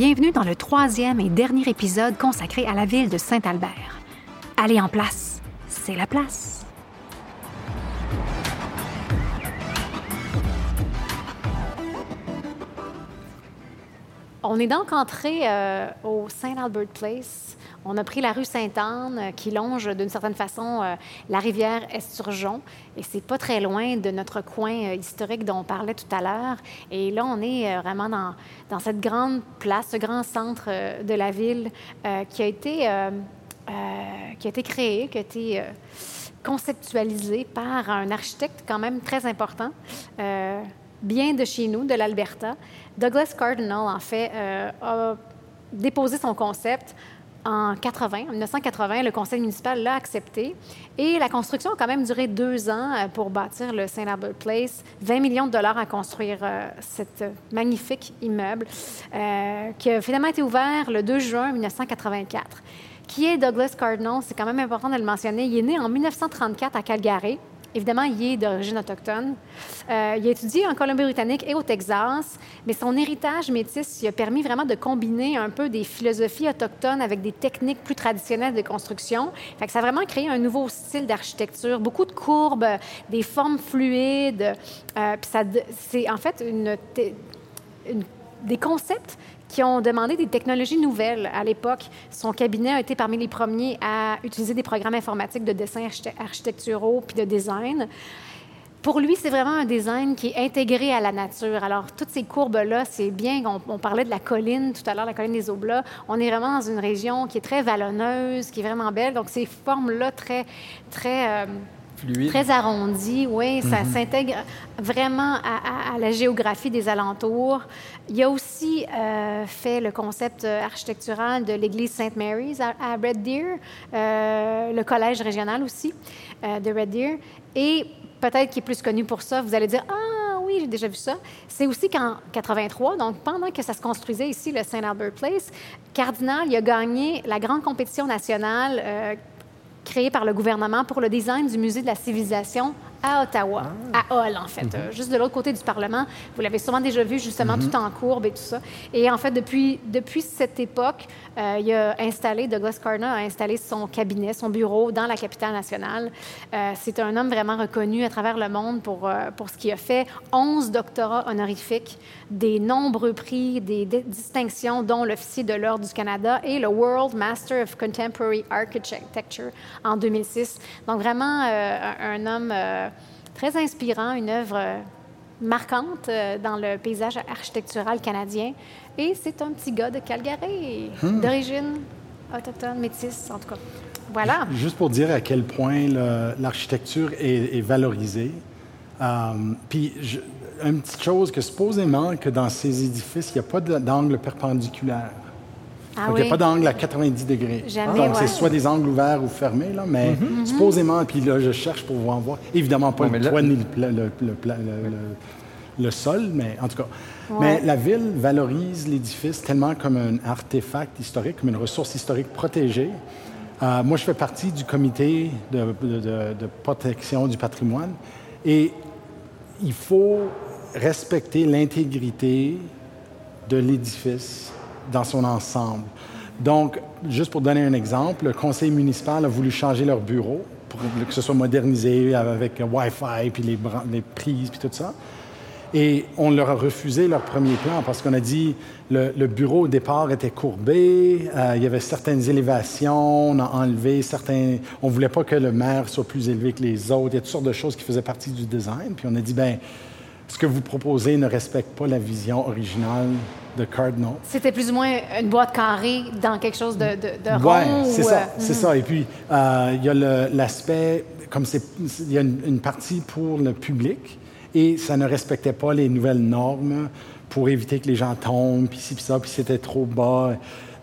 Bienvenue dans le troisième et dernier épisode consacré à la ville de Saint-Albert. Allez en place, c'est la place. On est donc entré euh, au Saint Albert Place. On a pris la rue Sainte-Anne euh, qui longe d'une certaine façon euh, la rivière Esturgeon et c'est pas très loin de notre coin historique dont on parlait tout à l'heure. Et là, on est vraiment dans, dans, cette grande place, ce grand centre de la ville qui a été qui a été créé, qui a été conceptualisé par un architecte quand même très important bien de chez nous, de l'Alberta. Douglas Cardinal, en fait, euh, a déposé son concept en 80, en 1980, le conseil municipal l'a accepté. Et la construction a quand même duré deux ans euh, pour bâtir le St. Albert Place. 20 millions de dollars à construire euh, cet magnifique immeuble qui a finalement été ouvert le 2 juin 1984. Qui est Douglas Cardinal? C'est quand même important de le mentionner. Il est né en 1934 à Calgary. Évidemment, il est d'origine autochtone. Euh, il a étudié en Colombie-Britannique et au Texas, mais son héritage métis lui a permis vraiment de combiner un peu des philosophies autochtones avec des techniques plus traditionnelles de construction. Ça a vraiment créé un nouveau style d'architecture, beaucoup de courbes, des formes fluides. Euh, c'est en fait des concepts qui ont demandé des technologies nouvelles à l'époque. Son cabinet a été parmi les premiers à utiliser des programmes informatiques de dessin architecturaux puis de design. Pour lui, c'est vraiment un design qui est intégré à la nature. Alors, toutes ces courbes-là, c'est bien. On, parlait de la colline tout à l'heure, la colline des Aublats. On est vraiment dans une région qui est très vallonneuse, qui est vraiment belle. Donc, ces formes-là, très, très. Euh, Très arrondi, oui. Ça mhm. s'intègre vraiment à, la géographie des alentours. Il a aussi euh, fait le concept architectural de l'église Sainte Mary's à, Red Deer, euh, le collège régional aussi euh, de Red Deer. Et peut-être qu'il est plus connu pour ça, vous allez dire Ah oui, j'ai déjà vu ça. C'est aussi qu'en 83, donc pendant que ça se construisait ici, le Saint Albert Place, Cardinal il a gagné la grande compétition nationale créé par le gouvernement pour le design du Musée de la civilisation à Ottawa, ah. à Hall, en fait, mhm. euh, juste de l'autre côté du Parlement. Vous l'avez sûrement déjà vu, justement, mhm. tout en courbe et tout ça. Et en fait, depuis, depuis cette époque, euh, il a installé, Douglas Cardinal a installé son cabinet, son bureau dans la capitale nationale. Euh, c'est un homme vraiment reconnu à travers le monde pour, pour ce qu'il a fait. 11 doctorats honorifiques, des nombreux prix, des, distinctions, dont l'Officier de l'Ordre du Canada et le World Master of Contemporary Architecture en 2006. Donc, vraiment, un homme très inspirant, une œuvre euh, marquante euh, dans le paysage architectural canadien. Et c'est un petit gars de Calgary, hmm. d'origine autochtone, métisse, en tout cas. Voilà. Juste pour dire à quel point l'architecture est, valorisée. Euh, puis, une petite chose que supposément que dans ces édifices, il n'y a pas d'angle perpendiculaire. Ah Donc, il n'y a pas d'angle à 90 degrés. Donc, c'est soit des angles ouverts ou fermés, là, mais mhm. supposément, puis là, je cherche pour vous en voir. Évidemment, pas le toit ni le, le, sol, mais en tout cas. Mais la ville valorise l'édifice tellement comme un artefact historique, comme une ressource historique protégée. Euh, moi, je fais partie du comité de, de protection du patrimoine et il faut respecter l'intégrité de l'édifice dans son ensemble. Donc, juste pour donner un exemple, le conseil municipal a voulu changer leur bureau pour que ce soit modernisé avec Wi-Fi, puis les, prises, puis tout ça. Et on leur a refusé leur premier plan parce qu'on a dit le, le bureau au départ était courbé, euh, il y avait certaines élévations, on a enlevé certains. On voulait pas que le maire soit plus élevé que les autres. Il y a toutes sortes de choses qui faisaient partie du design. Puis on a dit ben ce que vous proposez ne respecte pas la vision originale de Cardinal. C'était plus ou moins une boîte carrée dans quelque chose de, de, de rond? Oui, c'est ça, euh, c'est ça. Et puis, euh, il y a l'aspect, comme c'est, il y a une, partie pour le public et ça ne respectait pas les nouvelles normes pour éviter que les gens tombent, puis ci, puis ça, puis c'était trop bas.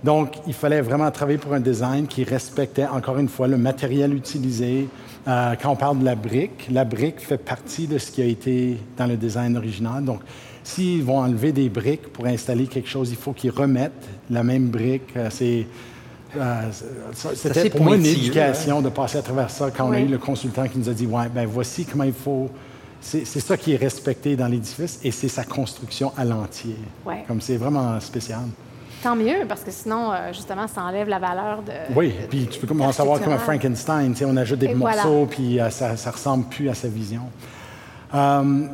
Donc, il fallait vraiment travailler pour un design qui respectait, encore une fois, le matériel utilisé, euh, quand on parle de la brique, la brique fait partie de ce qui a été dans le design original. Donc, s'ils vont enlever des briques pour installer quelque chose, il faut qu'ils remettent la même brique. Euh, c'est euh, c'était pour moi une éducation de passer à travers ça quand on a eu le consultant qui nous a dit ouais ben voici comment il faut c'est ça qui est respecté dans l'édifice et c'est sa construction à l'entier. Comme c'est vraiment spécial. Tant mieux, parce que sinon, euh, justement, ça enlève la valeur de. Oui, puis tu peux commencer à voir comme un Frankenstein. On ajoute des morceaux, puis ça ne ressemble plus à sa vision.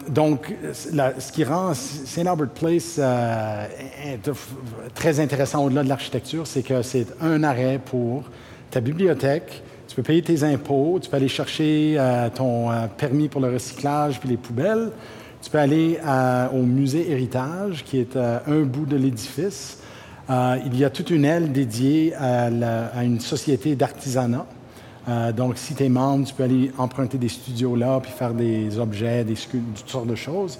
donc, ce qui rend St. Albert Place très intéressant au-delà de l'architecture, c'est que c'est un arrêt pour ta bibliothèque, tu peux payer tes impôts, tu peux aller chercher euh, ton euh, permis pour le recyclage puis les poubelles. Tu peux aller euh, au musée Héritage, qui est un bout de l'édifice. Il y a toute une aile dédiée à, une société d'artisanat. donc, si tu es membre, tu peux aller emprunter des studios là, puis faire des objets, des toutes sortes de choses.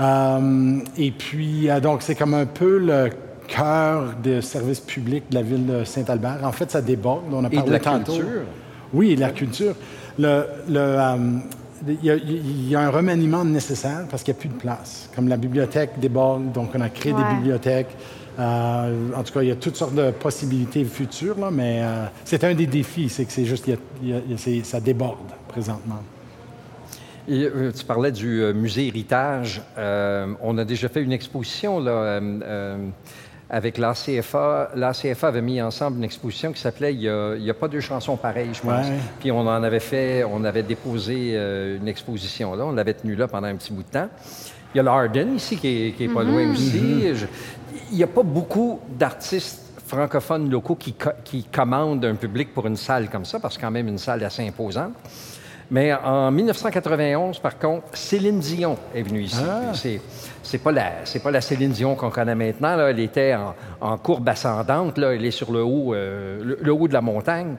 et puis, donc, c'est comme un peu le cœur des services publics de la ville de Saint-Albert. En fait, ça déborde. On a parlé Et de la culture. Oui, la culture. Le, euh, il, y a, un remaniement nécessaire parce qu'il n'y a plus de place. Comme la bibliothèque déborde, donc on a créé des bibliothèques. Euh, en tout cas, il y a toutes sortes de possibilités futures, là, mais euh, c'est un des défis, c'est que c'est juste, ça déborde présentement. Et, tu parlais du musée Héritage. on a déjà fait une exposition là, avec l'ACFA. L'ACFA avait mis ensemble une exposition qui s'appelait Il n'y a, pas deux chansons pareilles, je pense. Puis on en avait fait, on avait déposé euh, une exposition là, on l'avait tenue là pendant un petit bout de temps. Il y a l'Arden ici qui est, pas loin mm-hmm. aussi. Mm-hmm. Il n'y a pas beaucoup d'artistes francophones locaux qui, qui commandent un public pour une salle comme ça, parce que quand même une salle assez imposante. Mais en 1991, par contre, Céline Dion est venue ici. Ah. C'est pas la c'est pas la Céline Dion qu'on connaît maintenant. Là. Elle était en, courbe ascendante. Là. Elle est sur le haut euh, le, haut de la montagne.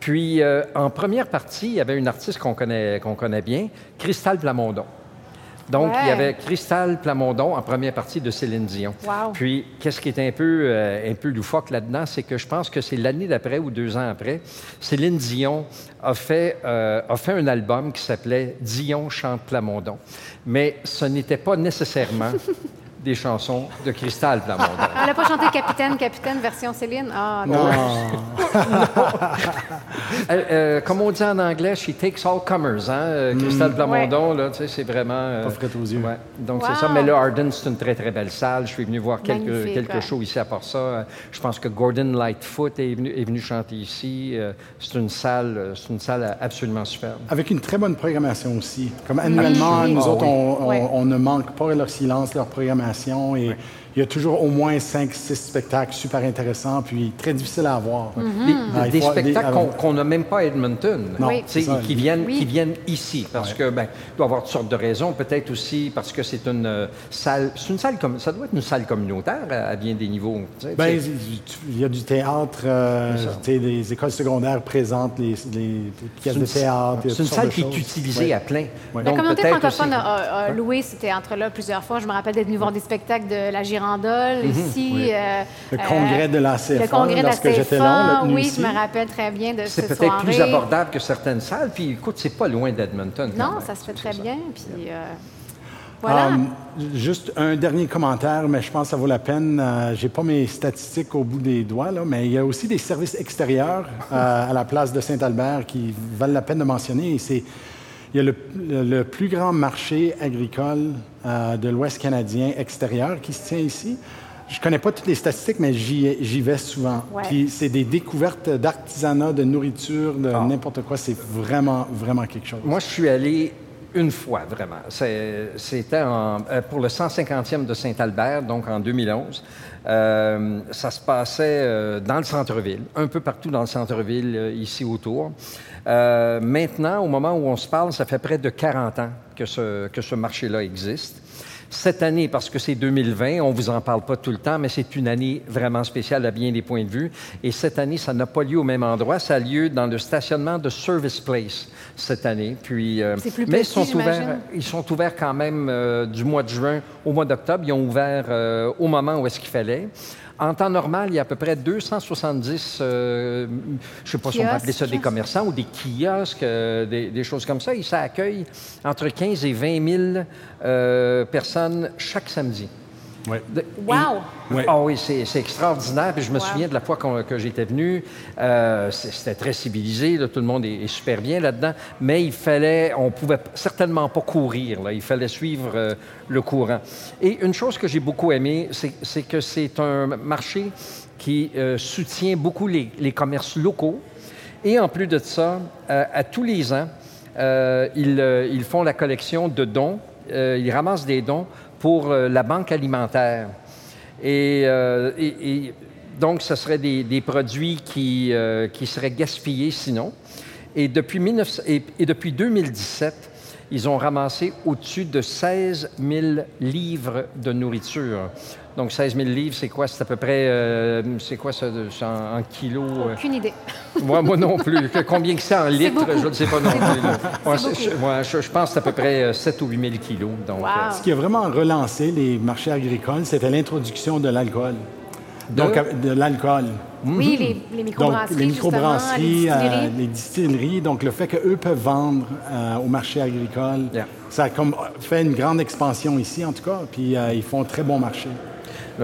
Puis euh, en première partie, il y avait une artiste qu'on connaît qu'on connaît bien, Cristal Plamondon. Donc, il y avait Cristal Plamondon en première partie de Céline Dion. Puis, qu'est-ce qui est un peu, euh, un peu loufoque là-dedans, c'est que je pense que c'est l'année d'après ou deux ans après, Céline Dion a fait, euh, a fait un album qui s'appelait Dion chante Plamondon. Mais ce n'était pas nécessairement des chansons de Cristal Plamondon. Elle n'a pas chanté Capitaine, Capitaine, version Céline? Ah, non. Euh, euh, comme on dit en anglais, she takes all comers. Hein? Euh, mm. Cristal Plamondon, là, tu sais, c'est vraiment... pas frais aux yeux. Ouais. Donc, c'est ça. Mais là, Arden, c'est une très, très belle salle. Je suis venu voir quelques, quelques shows ici à part ça. Je pense que Gordon Lightfoot est venu, est venu chanter ici. C'est une salle, c'est une salle absolument superbe. Avec une très bonne programmation aussi. Comme annuellement, nous ah autres, on, on, ne manque pas leur silence, leur programmation et il y a toujours au moins 5-6 spectacles super intéressants, puis très difficiles à voir. Mm-hmm. Des, spectacles qu'on n'a même pas à Edmonton, qui, viennent, qui viennent ici, parce que, ben, il doit y avoir toutes sortes de raisons. Peut-être aussi parce que c'est une euh, salle, c'est une salle comme, ça doit être une salle communautaire à, bien des niveaux. Ben, il y a du théâtre, euh, les écoles secondaires présentent les, pièces de théâtre. C'est une salle qui est utilisée à plein. La communauté francophone a, loué ce théâtre-là plusieurs fois. Je me rappelle d'être venu voir des spectacles de la Mhm. ici. Euh, le congrès de la CFA, le congrès lorsque j'étais là. Oui, je me rappelle très bien de cette C'est peut-être plus abordable que certaines salles. Puis écoute, c'est pas loin d'Edmonton. Non, ça se fait très bien. Puis. Euh, voilà. Um, juste un dernier commentaire, mais je pense que ça vaut la peine. Euh, j'ai pas mes statistiques au bout des doigts, là, mais il y a aussi des services extérieurs à la place de Saint-Albert qui valent la peine de mentionner. c'est il y a le, plus grand marché agricole euh, de l'Ouest canadien extérieur qui se tient ici. Je ne connais pas toutes les statistiques, mais j'y vais souvent. Puis c'est des découvertes d'artisanat, de nourriture, de ah. n'importe quoi. C'est vraiment, vraiment quelque chose. Moi, je suis allé une fois, vraiment. C'était euh, pour le 150e de Saint-Albert, donc en 2011. Euh, ça se passait dans le centre-ville, un peu partout dans le centre-ville, ici autour. Euh, maintenant, au moment où on se parle, ça fait près de 40 ans que ce, que ce marché-là existe. Cette année, parce que c'est 2020, on ne vous en parle pas tout le temps, mais c'est une année vraiment spéciale à bien des points de vue. Et cette année, ça n'a pas lieu au même endroit. Ça a lieu dans le stationnement de Service Place cette année. Puis, euh, plus mais ils sont ouverts. Ils sont ouverts quand même euh, du mois de juin au mois d'octobre. Ils ont ouvert au moment où est-ce qu'il fallait. En temps normal, il y a à peu près 270, euh, je ne sais pas si on peut appeler ça des commerçants ou des kiosques, euh, des, choses comme ça. Et ça accueille entre 15 et 20 000 euh, personnes chaque samedi. Wow! Ah oui, c'est extraordinaire. Puis je me souviens de la fois que j'étais venu, euh, c'était très civilisé, tout le monde est, super bien là-dedans, mais il fallait, on pouvait certainement pas courir, là. il fallait suivre euh, le courant. Et une chose que j'ai beaucoup aimé, c'est que c'est un marché qui euh, soutient beaucoup les, les, commerces locaux. Et en plus de ça, à tous les ans, ils, ils, font la collection de dons, ils ramassent des dons pour euh, la banque alimentaire. Euh, et, donc, ce seraient des, produits qui, euh, qui, seraient gaspillés sinon. Et depuis, et, depuis 2017, ils ont ramassé au-dessus de 16 000 livres de nourriture. Donc, 16 000 livres, c'est quoi? C'est à peu près, euh, c'est quoi ça en, kilos? Euh? Aucune idée. moi, moi non plus. Combien que c'est en litres? Je ne sais pas non plus. Moi, je, pense que c'est à peu près 7 euh, ou 8 000 kilos. Donc, Ce qui a vraiment relancé les marchés agricoles, c'était l'introduction de l'alcool. Donc, de l'alcool. Oui, les, les microbrasseries. Donc, les microbrasseries, les, distilleries. Donc, le fait qu'eux peuvent vendre au marché agricole, ça a comme fait une grande expansion ici, en tout cas. Puis, ils font un très bon marché.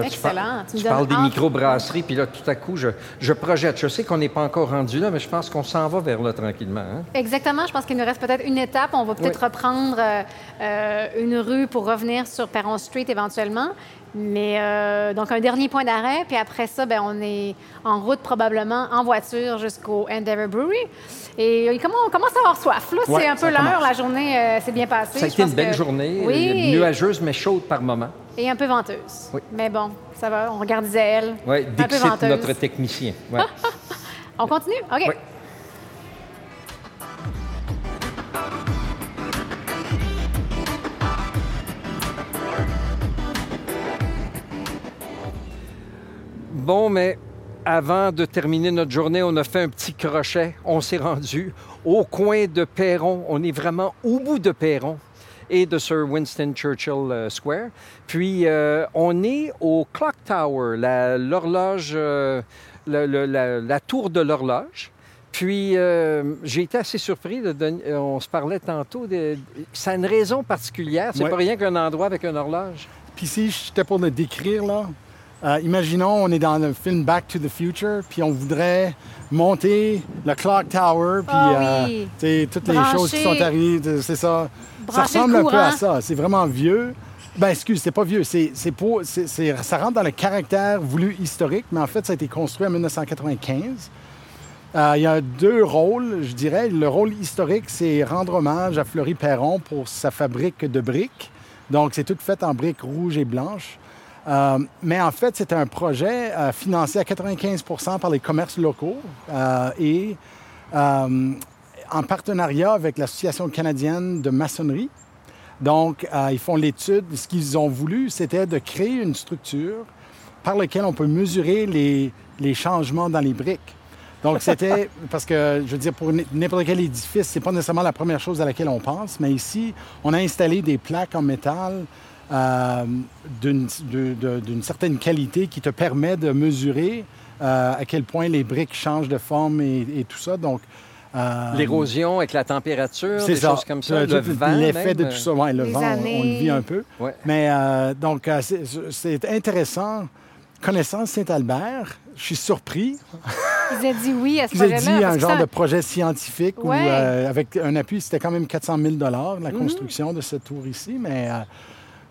Excellent. Tu, parles des microbrasseries, puis là, tout à coup, je, je projette. Je sais qu'on n'est pas encore rendu là, mais je pense qu'on s'en va vers là tranquillement. Hein. Exactement. Je pense qu'il nous reste peut-être une étape. On va peut-être reprendre euh, euh, une rue pour revenir sur Perron Street éventuellement. Mais euh, donc, un dernier point d'arrêt, puis après ça, ben, on est en route probablement en voiture jusqu'au Endeavour Brewery. Et comment on commence à avoir soif? Là, c'est un peu l'heure. La journée s'est bien passée. Ça a été une belle journée, oui. nuageuse mais chaude par moment. Et un peu venteuse. Oui. Mais bon, ça va, on regarde elle. Oui, notre technicien. on continue? OK. Oui. Bon, mais avant de terminer notre journée, on a fait un petit crochet. On s'est rendu au coin de Perron. On est vraiment au bout de Perron et de Sir Winston Churchill euh, Square. Puis, euh, on est au Clock Tower, l'horloge, euh, la, tour de l'horloge. Puis, j'ai été assez surpris. De, on se parlait tantôt. De, ça a une raison particulière. C'est pas rien qu'un endroit avec une horloge. Puis, si j'étais pour le décrire, là, imaginons, on est dans le film Back to the Future, puis on voudrait monter le Clock Tower, puis oh, toutes les choses qui sont arrivées, c'est ça ça ressemble un peu à ça. C'est vraiment vieux. Ben, excuse, c'est pas vieux. C'est, pour, ça rentre dans le caractère voulu historique, mais en fait, ça a été construit en 1995. Euh, il y a deux rôles, je dirais. Le rôle historique, c'est rendre hommage à Fleury Perron pour sa fabrique de briques. Donc, c'est tout fait en briques rouges et blanches. Euh, mais en fait, c'est un projet euh, financé à 95% par les commerces locaux et en partenariat avec l'Association canadienne de maçonnerie. Donc, euh, ils font l'étude. Ce qu'ils ont voulu, c'était de créer une structure par laquelle on peut mesurer les, les changements dans les briques. Donc, c'était parce que, je veux dire, pour n'importe quel édifice, c'est pas nécessairement la première chose à laquelle on pense, mais ici, on a installé des plaques en métal euh, d'une certaine qualité qui te permet de mesurer euh, à quel point les briques changent de forme et, et tout ça. Donc, euh, L'érosion avec la température, des choses comme ça, le, vent L'effet de tout ça, ouais, le vent, on, le vit un peu. Mais euh, donc, c'est intéressant. Connaissance Saint-Albert, je suis surpris. Ils ont dit oui à ce projet-là. Ils ont dit un genre de projet scientifique où, avec un appui, c'était quand même 400 000 la mhm. construction de cette tour ici. Mais,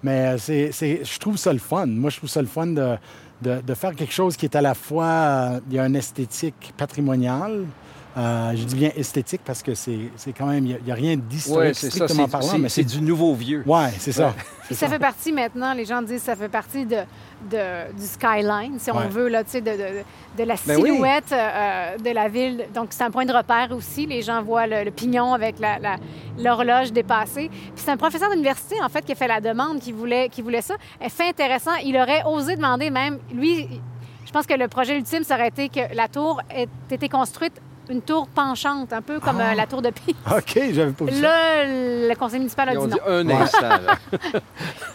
mais c'est, je trouve ça le fun. Moi, je trouve ça le fun de, faire quelque chose qui est à la fois, il y a une esthétique patrimoniale, euh, je dis bien esthétique parce que c'est quand même, il n'y a, rien d'historique strictement parlant. mais c'est du nouveau vieux. Oui, c'est ça. ça. fait partie maintenant, les gens disent ça fait partie de, du skyline, si on veut, là, de, de, de la ben silhouette euh, de la ville. Donc, c'est un point de repère aussi. Les gens voient le, pignon avec l'horloge dépassée. Puis c'est un professeur d'université, en fait, qui a fait la demande, qui voulait, qui voulait ça. Fait intéressant. Il aurait osé demander même, lui, je pense que le projet ultime, ça aurait été que la tour ait été construite une tour penchante, un peu comme euh, ah. la tour de Pise. OK, j'avais pas vu Là, le conseil municipal a dit non. un instant.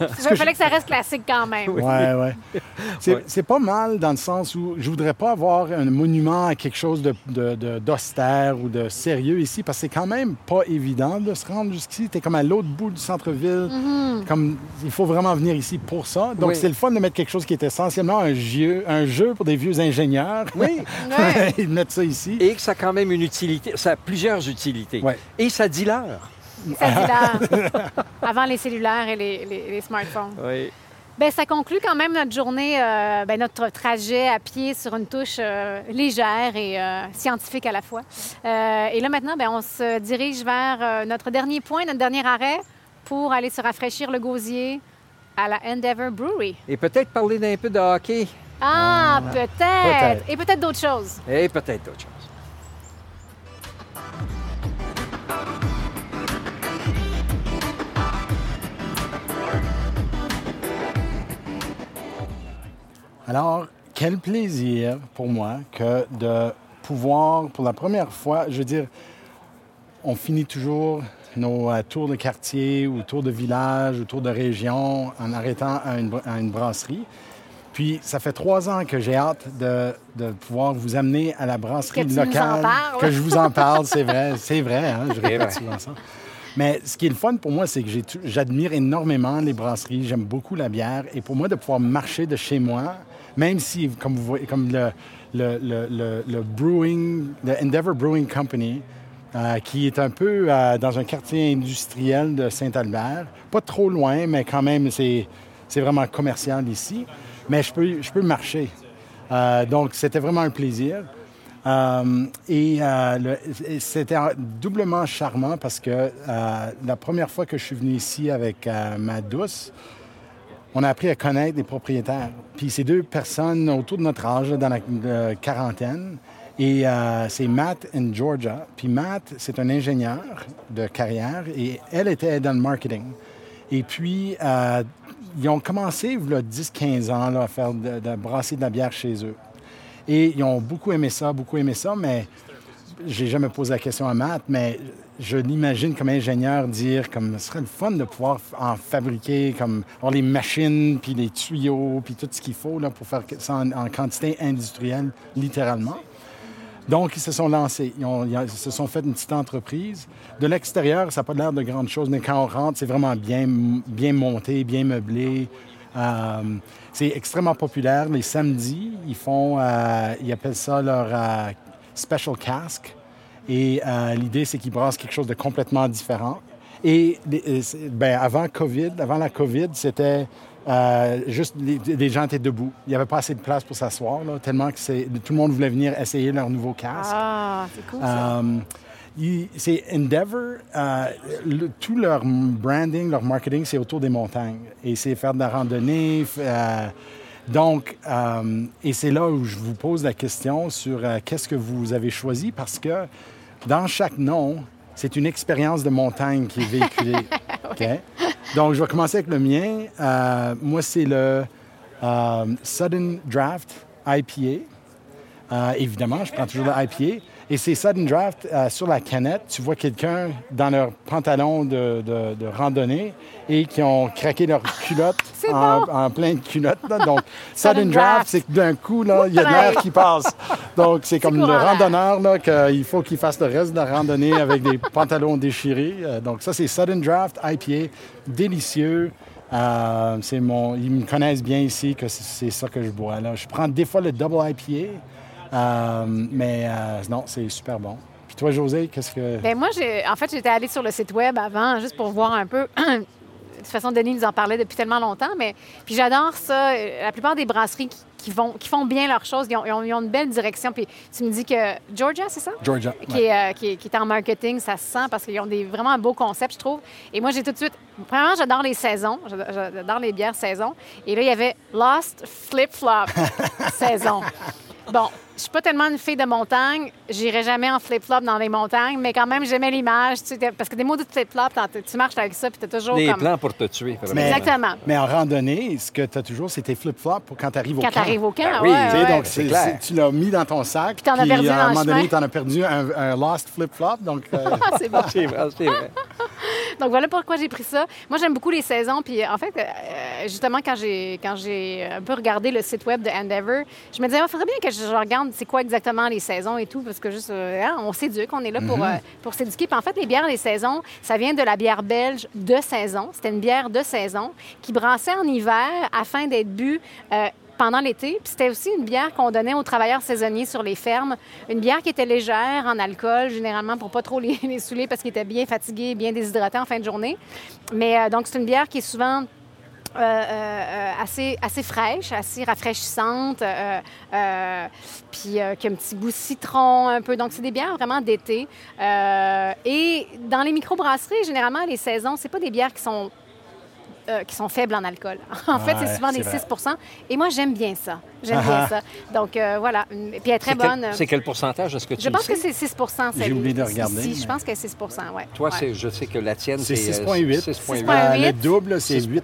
Il fallait que ça reste classique quand même. Oui, oui. C'est pas mal dans le sens où je voudrais pas avoir un monument à quelque chose d'austère de, ou de sérieux ici, parce que c'est quand même pas évident de se rendre jusqu'ici. Tu es comme à l'autre bout du centre-ville. Mm-hmm. Comme Il faut vraiment venir ici pour ça. Donc, c'est le fun de mettre quelque chose qui est essentiellement un jeu, un jeu pour des vieux ingénieurs. Oui. Ils mettent ça ici. Et que ça quand même une utilité. Ça a plusieurs utilités. Et ça dit l'heure. Ça dit l'heure. Avant les cellulaires et les, smartphones. Oui. Bien, ça conclut quand même notre journée, euh, ben, notre trajet à pied sur une touche euh, légère et euh, scientifique à la fois. et là, maintenant, bien, on se dirige vers notre dernier point, notre dernier arrêt pour aller se rafraîchir le gosier à la Endeavour Brewery. Et peut-être parler d'un peu de hockey. Ah, peut-être. Et peut-être d'autres choses. Et peut-être d'autres choses. Alors, quel plaisir pour moi que de pouvoir, pour la première fois, je veux dire, on finit toujours nos euh, tours de quartier ou tours de village ou tours de région en arrêtant à une, brasserie. Puis, ça fait trois ans que j'ai hâte de, pouvoir vous amener à la brasserie que locale. Que je vous en parle, c'est vrai. C'est vrai, hein, je répète souvent ça. Mais ce qui est le fun pour moi, c'est que j'admire énormément les brasseries. J'aime beaucoup la bière. Et pour moi, de pouvoir marcher de chez moi même si, comme vous voyez, comme le, le, le, brewing, le Endeavour Brewing Company, euh, qui est un peu euh, dans un quartier industriel de Saint-Albert, pas trop loin, mais quand même, c'est, vraiment commercial ici. Mais je peux, je peux marcher. Euh, donc, c'était vraiment un plaisir. et c'était doublement charmant parce que la première fois que je suis venu ici avec ma douce, on a appris à connaître les propriétaires. Puis c'est deux personnes autour de notre âge, dans la quarantaine. Et euh, c'est Matt et Georgia. Puis Matt, c'est un ingénieur de carrière et elle était dans le marketing. Et puis, euh, ils ont commencé, il y a 10-15 ans, à faire de, brasser de la bière chez eux. Et ils ont beaucoup aimé ça, beaucoup aimé ça, mais j'ai jamais posé la question à Matt, mais je l'imagine comme ingénieur dire comme ce serait le fun de pouvoir en fabriquer comme avoir les machines puis les tuyaux puis tout ce qu'il faut là, pour faire ça en, quantité industrielle littéralement. Donc, ils se sont lancés. Ils, se sont fait une petite entreprise. De l'extérieur, ça n'a pas l'air de grande chose, mais quand on rentre, c'est vraiment bien, bien monté, bien meublé. Euh, c'est extrêmement populaire. Les samedis, ils font, euh, ils appellent ça leur euh, special cask. Et euh, l'idée, c'est qu'ils brassent quelque chose de complètement différent. Et euh, ben, avant COVID, avant la COVID, c'était euh, juste les, gens étaient debout. Il n'y avait pas assez de place pour s'asseoir, tellement que tout le monde voulait venir essayer leur nouveau casque. Ah, c'est cool ça. c'est Endeavor, tout leur branding, leur marketing, c'est autour des montagnes. Et c'est faire de la randonnée. Donc, et c'est là où je vous pose la question sur qu'est-ce que vous avez choisi? Parce que dans chaque nom, c'est une expérience de montagne qui est véhiculée. Donc, je vais commencer avec le mien. Euh, moi, c'est le euh, Sudden Draft IPA. Euh, évidemment, je prends toujours le IPA. Et c'est Sudden Draft sur la canette. Tu vois quelqu'un dans leur pantalon de, randonnée et qui ont craqué leur culotte en, plein de culotte. Donc, sudden draft, c'est que d'un coup, là, il y a de l'air qui passe. Donc, c'est comme le randonneur, là, qu'il faut qu'il fasse le reste de la randonnée avec des pantalons déchirés. Euh, donc, ça, c'est sudden draft IPA, délicieux. Euh, c'est mon, ils me connaissent bien ici que c'est ça que je bois. Là. Je prends des fois le double IPA, euh, mais non, c'est super bon. Puis toi, José, qu'est-ce que... Bien, moi, en fait, j'étais allée sur le site web avant, juste pour voir un peu de toute façon, Denis nous en parlait depuis tellement longtemps, mais puis j'adore ça. La plupart des brasseries qui, vont, qui font bien leurs choses, ils ont, une belle direction. Puis tu me dis que Georgia, c'est ça? Georgia. Qui, est, euh, qui, est, en marketing, ça se sent parce qu'ils ont des vraiment un beau concept, je trouve. Et moi, j'ai tout de suite. Premièrement, j'adore les saisons. J'adore les bières saison. Et là, il y avait Lost Flip Flop saison. Bon, je suis pas tellement une fille de montagne. J'irai jamais en flip-flop dans les montagnes, mais quand même, j'aimais l'image. parce que des mots de flip-flop, tu marches avec ça, puis tu as toujours. Des plans pour te tuer. Exactement. Mais en randonnée, ce que tu as toujours, c'est tes flip-flops pour quand tu arrives au camp. Quand tu arrives au camp, ben oui. donc tu l'as mis dans ton sac. Puis, en as perdu à un moment donné, tu en as perdu un, lost flip-flop. Donc, euh, c'est bon. c'est vrai, c'est vrai. donc voilà pourquoi j'ai pris ça. Moi, j'aime beaucoup les saisons. Puis en fait, euh, justement, quand j'ai quand j'ai un peu regardé le site web de Endeavor, je me disais, il faudrait bien que je regarde c'est quoi exactement les saisons et tout, parce que juste, euh, hein, on s'éduque, on est là pour, mhm. pour s'éduquer. Puis en fait, les bières des saisons, ça vient de la bière belge de saison. C'était une bière de saison qui brassait en hiver afin d'être bu pendant l'été. Puis c'était aussi une bière qu'on donnait aux travailleurs saisonniers sur les fermes. Une bière qui était légère en alcool, généralement pour pas trop les, les saouler parce qu'ils étaient bien fatigués, bien déshydratés en fin de journée. Mais euh, donc c'est une bière qui est souvent euh, euh, assez, assez fraîche, assez rafraîchissante, puis qui a un petit goût citron un peu. Donc, c'est des bières vraiment d'été. et dans les microbrasseries, généralement, les saisons, c'est pas des bières qui sont euh, qui sont faibles en alcool. en fait, c'est souvent des 6 Et moi, j'aime bien ça. J'aime bien ça. Donc, euh, voilà. Puis elle est très bonne. C'est quel pourcentage? Est-ce que tu Je pense que c'est 6% J'ai oublié de regarder. Si, je pense que c'est 6 oui. Toi, je sais que la tienne, c'est 6,8. Euh, le double, c'est 8%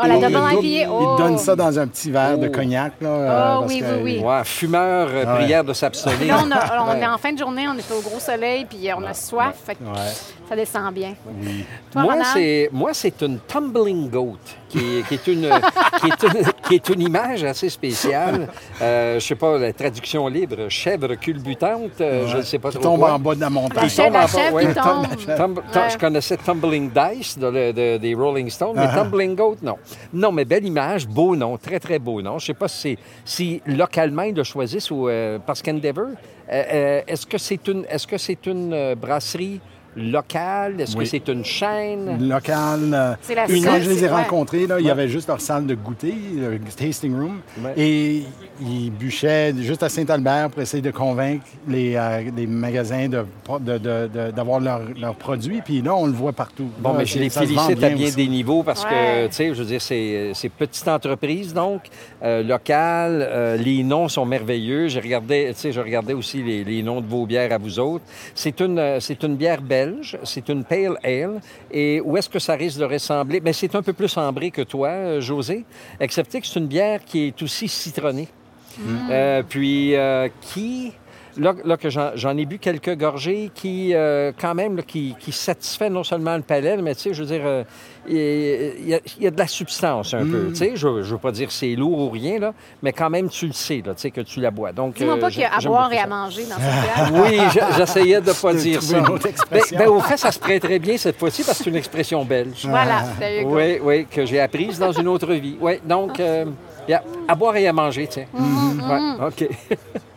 Oh, la double IPA, Ils donnent oh. ça dans un petit verre de oh. cognac. Là, oh, oui, oui, oui. Ouais, fumeur, prière de s'abstenir. Là, on, est en fin de journée, on est au gros soleil, puis on a soif. Fait que ça descend bien. Oui. moi, c'est une tumbling goat qui, est, une, qui, est, une, image assez spéciale. Euh, je ne sais pas, la traduction libre, chèvre culbutante, euh, je ne sais pas trop. Tombe en bas de la montagne. tombe en bas, Je connaissais Tumbling Dice des Rolling Stones, mais uh-huh. Tumbling Goat, non. Non, mais belle image, beau nom, très, très beau nom. Je ne sais pas si, si localement ils le choisissent ou euh, parce qu'Endeavor, est-ce que c'est une, est -ce que c'est une brasserie local? Est-ce que c'est une chaîne? Locale. Euh, c'est la Quand je les ai rencontrés, là, il y avait juste leur salle de goûter, le tasting room. Et ils bûchaient juste à Saint-Albert pour essayer de convaincre les, euh, magasins d'avoir de, de, leurs leur produits. Puis là, on le voit partout. Bon, mais je les félicite à bien des niveaux parce que, tu sais, je veux dire, c'est petite entreprise, donc, euh, locale. les noms sont merveilleux. J'ai regardé, tu sais, je regardais aussi les, les, noms de vos bières à vous autres. C'est une, c'est une bière belle c'est une Pale Ale. Et où est-ce que ça risque de ressembler? Bien, c'est un peu plus ambré que toi, euh, José, excepté que c'est une bière qui est aussi citronnée. Mm. Euh, puis euh, qui là, que j'en ai bu quelques gorgées qui, quand même, qui, qui, satisfait non seulement le palais, mais tu sais, je veux dire, il y, a, de la substance un peu. Mm. Tu sais, je ne veux pas dire c'est lourd ou rien, là, mais quand même, tu le sais, là, tu sais, que tu la bois. Donc, Dis-moi pas euh, qu'il y a à boire et à manger dans cette bière. oui, j'essayais de ne pas dire ça. Ben, ben, au fait, ça se prêterait bien cette fois-ci parce que c'est une expression belge. Voilà. Oui, oui, que j'ai apprise dans une autre vie. Oui, donc, euh, à boire et à manger, tiens. Mm-hmm. Ouais, OK.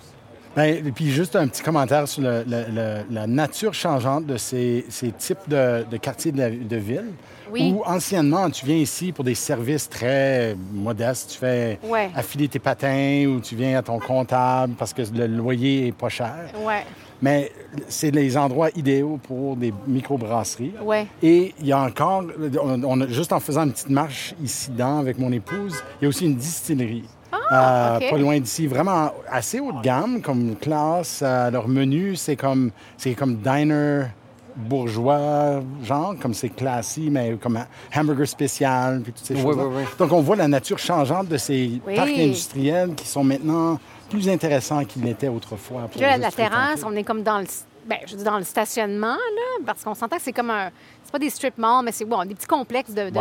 Bien, et puis juste un petit commentaire sur la nature changeante de ces, ces types de, quartiers de, de ville. Oui. Où anciennement, tu viens ici pour des services très modestes. Tu fais affiler tes patins ou tu viens à ton comptable parce que le loyer est pas cher. Ouais. Mais c'est les endroits idéaux pour des microbrasseries. Ouais. Et il y a encore, on, juste en faisant une petite marche ici-dedans avec mon épouse, il y a aussi une distillerie. Ah, euh, pas loin d'ici, vraiment assez haut de gamme comme classe. Euh, leur menu, c'est comme, c'est comme diner bourgeois, genre, comme c'est classique, mais comme hamburger spécial, puis toutes ces choses. Donc, on voit la nature changeante de ces parcs industriels qui sont maintenant plus intéressants qu'ils l'étaient autrefois. là, la terrasse, on est comme dans le, ben, je dis dans le stationnement, là, parce qu'on s'entend que c'est comme un c'est pas des strip malls, mais c'est bon, des petits complexes de.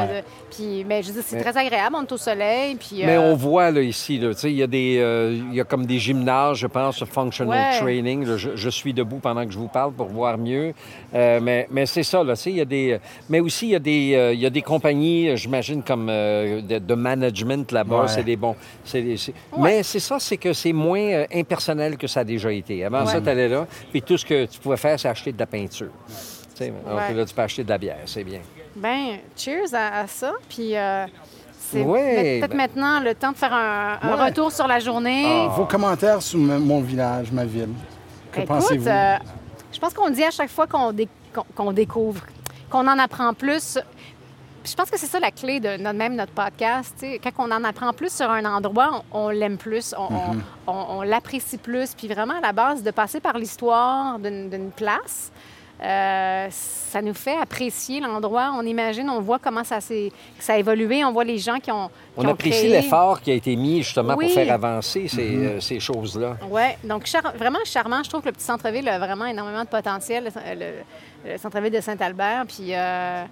puis, mais je dis, c'est très agréable, on est au soleil. Puis, Mais on voit là, ici, là, il y, a des, euh, il y a comme des gymnases, je pense, functional training. je, suis debout pendant que je vous parle pour voir mieux. Euh, mais mais c'est ça, là, il y a des. Mais aussi, il y a des, euh, il y a des compagnies, j'imagine, comme de, management là-bas. C'est des bons. Mais c'est ça, c'est que c'est moins impersonnel que ça a déjà été. Avant ça, tu allais là, puis tout ce que tu pouvais faire, c'est acheter de la peinture. Donc là, tu peux acheter de la bière, c'est bien. Ben, cheers à, ça. Puis euh, c'est peut-être ben maintenant le temps de faire un, retour sur la journée. Ah. Vos commentaires sur mon village, ma ville. Que pensez-vous? Euh, je pense qu'on dit à chaque fois qu'on découvre, qu'on en apprend plus. Je pense que c'est ça la clé de notre, même notre podcast. Quand on en apprend plus sur un endroit, on, l'aime plus, mm-hmm. on, l'apprécie plus. Puis vraiment, à la base, de passer par l'histoire d'une place, euh, ça nous fait apprécier l'endroit. On imagine, on voit comment ça, ça a évolué, on voit les gens qui ont. on apprécie l'effort qui a été mis justement pour faire avancer ces, mm-hmm. euh, ces choses-là. Oui, donc vraiment charmant. Je trouve que le petit centre-ville a vraiment énormément de potentiel, le, centre-ville de Saint-Albert. Puis. Euh,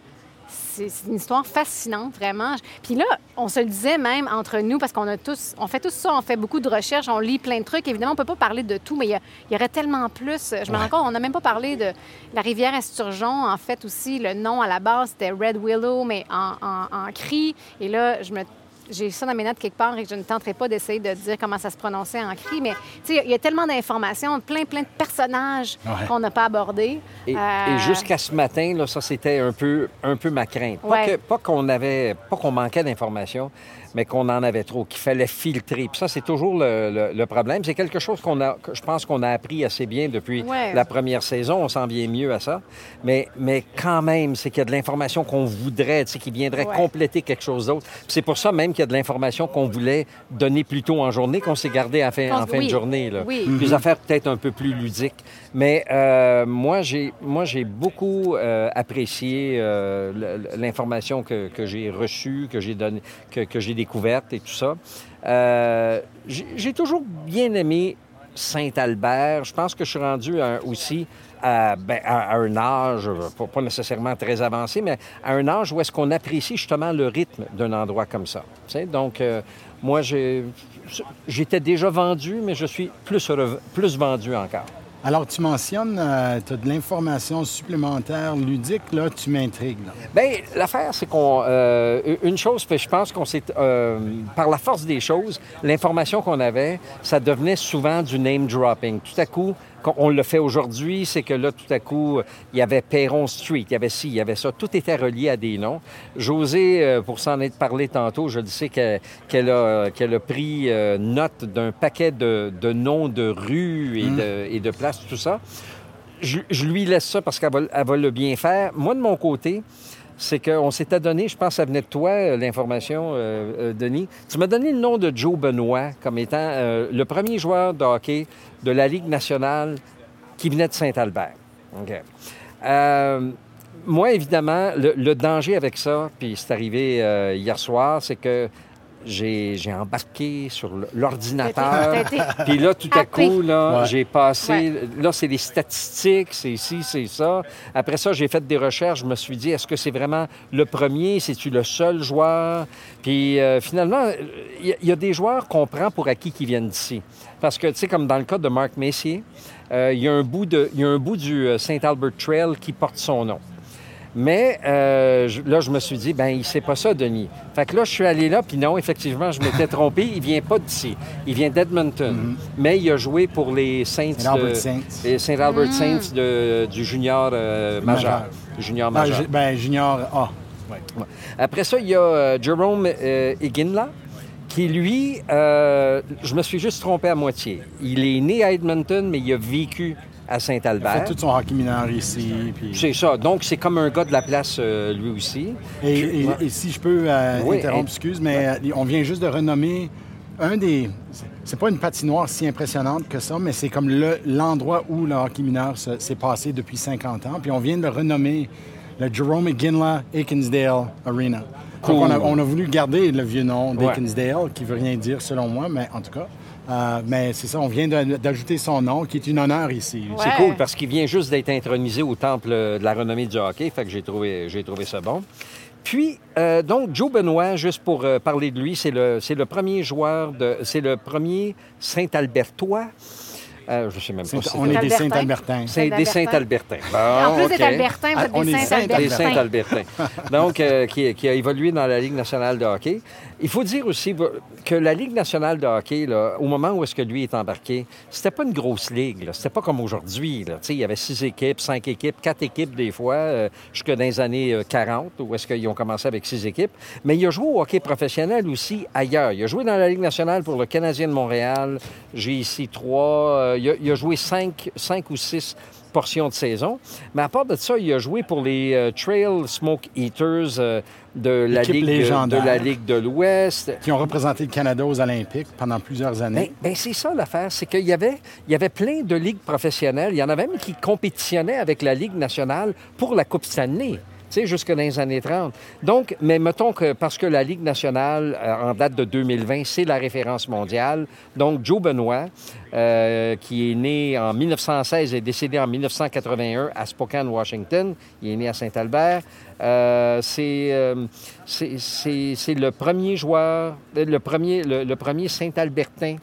c'est une histoire fascinante, vraiment. Puis là, on se le disait même entre nous, parce qu'on a tous, on fait tout ça, on fait beaucoup de recherches, on lit plein de trucs. Évidemment, on peut pas parler de tout, mais il y, aurait tellement plus. Je me rends compte, on n'a même pas parlé de la rivière Esturgeon. En fait, aussi, le nom à la base, c'était Red Willow, mais en, en cri. Et là, je me j'ai ça dans mes notes quelque part et je ne tenterai pas d'essayer de dire comment ça se prononçait en cri, mais il y a tellement d'informations, plein, plein de personnages qu'on n'a pas abordés. Et, euh, jusqu'à ce matin, là, ça, c'était un peu, un peu ma crainte. Pas qu'on avait, pas qu'on manquait d'informations, mais qu'on en avait trop, qu'il fallait filtrer. Puis ça, c'est toujours le, problème. C'est quelque chose qu'on a, que je pense qu'on a appris assez bien depuis la première saison. On s'en vient mieux à ça. Mais, mais quand même, c'est qu'il y a de l'information qu'on voudrait, qui viendrait compléter quelque chose d'autre. C'est pour ça même qu'il y a de l'information qu'on voulait donner plus tôt en journée, qu'on s'est gardé en fin, en fin de journée. Là. Des affaires peut-être un peu plus ludiques. Mais euh, moi, j'ai moi j'ai beaucoup euh, apprécié euh, l'information que, que j'ai reçue, que j'ai donné, que, que j'ai découverte et tout ça. j'ai toujours bien aimé Saint-Albert. Je pense que je suis rendu aussi à, ben, à, un âge, pas, nécessairement très avancé, mais à un âge où est-ce qu'on apprécie justement le rythme d'un endroit comme ça. Donc, moi, j'étais déjà vendu, mais je suis plus vendu encore. Alors, tu mentionnes, euh, de l'information supplémentaire ludique, là, tu m'intrigues. Bien, l'affaire, c'est qu'on. Euh, une chose, je pense qu'on s'est. Euh, par la force des choses, l'information qu'on avait, ça devenait souvent du name dropping. Tout à coup, on le fait aujourd'hui, c'est que là, tout à coup, il y avait Perron Street, il y avait ci, il y avait ça. Tout était relié à des noms. José, euh, pour s'en être parlé tantôt, je le sais qu'elle a, a, pris euh, note d'un paquet de, noms de rues et, mmh. de, et de places, tout ça. Je, lui laisse ça parce qu'elle va, va, le bien faire. Moi, de mon côté, c'est qu'on s'était donné, je pense que ça venait de toi, euh, l'information, euh, euh, Denis. Tu m'as donné le nom de Joe Benoit comme étant le premier joueur de hockey de la Ligue nationale qui venait de Saint-Albert. moi, évidemment, le, danger avec ça, puis c'est arrivé hier soir, c'est que j'ai embarqué sur l'ordinateur. Puis là, tout à coup, là, j'ai passé. Là, c'est les statistiques, c'est ici, c'est ça. Après ça, j'ai fait des recherches. Je me suis dit, est-ce que c'est vraiment le premier? C'est-tu le seul joueur? Puis euh, finalement, il y, a des joueurs qu'on prend pour acquis qui viennent d'ici. Parce que, tu sais, comme dans le cas de Mark Messier, euh, il y, a un bout de, y a un bout du euh, Saint Albert Trail qui porte son nom. Mais euh, là, je me suis dit, ben il sait pas ça, Denis. Fait que là, je suis allé là, puis non, effectivement, je m'étais trompé. Il vient pas d'ici. Il vient d'Edmonton. Mhm. Mais il a joué pour les Saints. Saint Albert Saints. Saint Albert Saints de, du junior euh, majeur. Junior ah, majeur. ben, junior A. Après ça, il y a euh, Jerome Iginla qui, lui, je me suis juste trompé à moitié. Il est né à Edmonton, mais il a vécu à Saint-Albert. Il fait tout son hockey mineur ici. C'est ça. Donc, c'est comme un gars de la place, euh, lui aussi. Et, si je peux euh, interrompre, excuse, mais euh, on vient juste de renommer un des... C'est pas une patinoire si impressionnante que ça, mais c'est comme l'endroit où le hockey mineur s'est passé depuis 50 ans. Puis on vient de renommer le Jerome McGinley Aikinsdale Arena. on, a, on, a, voulu garder le vieux nom d'Aikinsdale, qui veut rien dire selon moi, mais en tout cas... Euh, mais c'est ça, on vient d'ajouter son nom, qui est une honneur ici. C'est cool parce qu'il vient juste d'être intronisé au temple de la renommée du hockey, fait que j'ai trouvé, j'ai trouvé ça bon. Puis, euh, donc, Joe Benoit, juste pour euh, parler de lui, c'est le, le premier joueur de. C'est le premier Saint-Albertois euh, je sais même pas. on est des Saint-Albertins. C'est des Saint-Albertins. en plus d'être Albertins, vous êtes des Saint-Albertins. Des Saint-Albertins. Donc, euh, qui, a évolué dans la Ligue nationale de hockey. Il faut dire aussi que la Ligue nationale de hockey, là, au moment où est-ce que lui est embarqué, c'était pas une grosse ligue. C'était pas comme aujourd'hui. Il y avait six équipes, cinq équipes, quatre équipes des fois, euh, jusque dans les années 40, où est-ce qu'ils ont commencé avec six équipes. Mais il a joué au hockey professionnel aussi ailleurs. Il a joué dans la Ligue nationale pour le Canadien de Montréal. J'ai ici trois il a, joué cinq, cinq ou six portions de saison. Mais à part de ça, il a joué pour les euh, Trail Smoke Eaters euh, de, la Ligue, de, la Ligue de l'Ouest. Qui ont représenté le Canada aux Olympiques pendant plusieurs années. Ben, ben c'est ça l'affaire, c'est qu'il y avait, il y avait plein de ligues professionnelles. Il y en avait même qui compétitionnaient avec la Ligue nationale pour la Coupe Stanley sais, jusque dans les années 30. Donc, mais mettons que parce que la Ligue nationale, euh, en date de 2020, c'est la référence mondiale. Donc, Joe Benoit, euh, qui est né en 1916 et décédé en 1981 à Spokane, Washington, il est né à Saint-Albert. Euh, c'est, le premier joueur, le premier, Saint-Albertain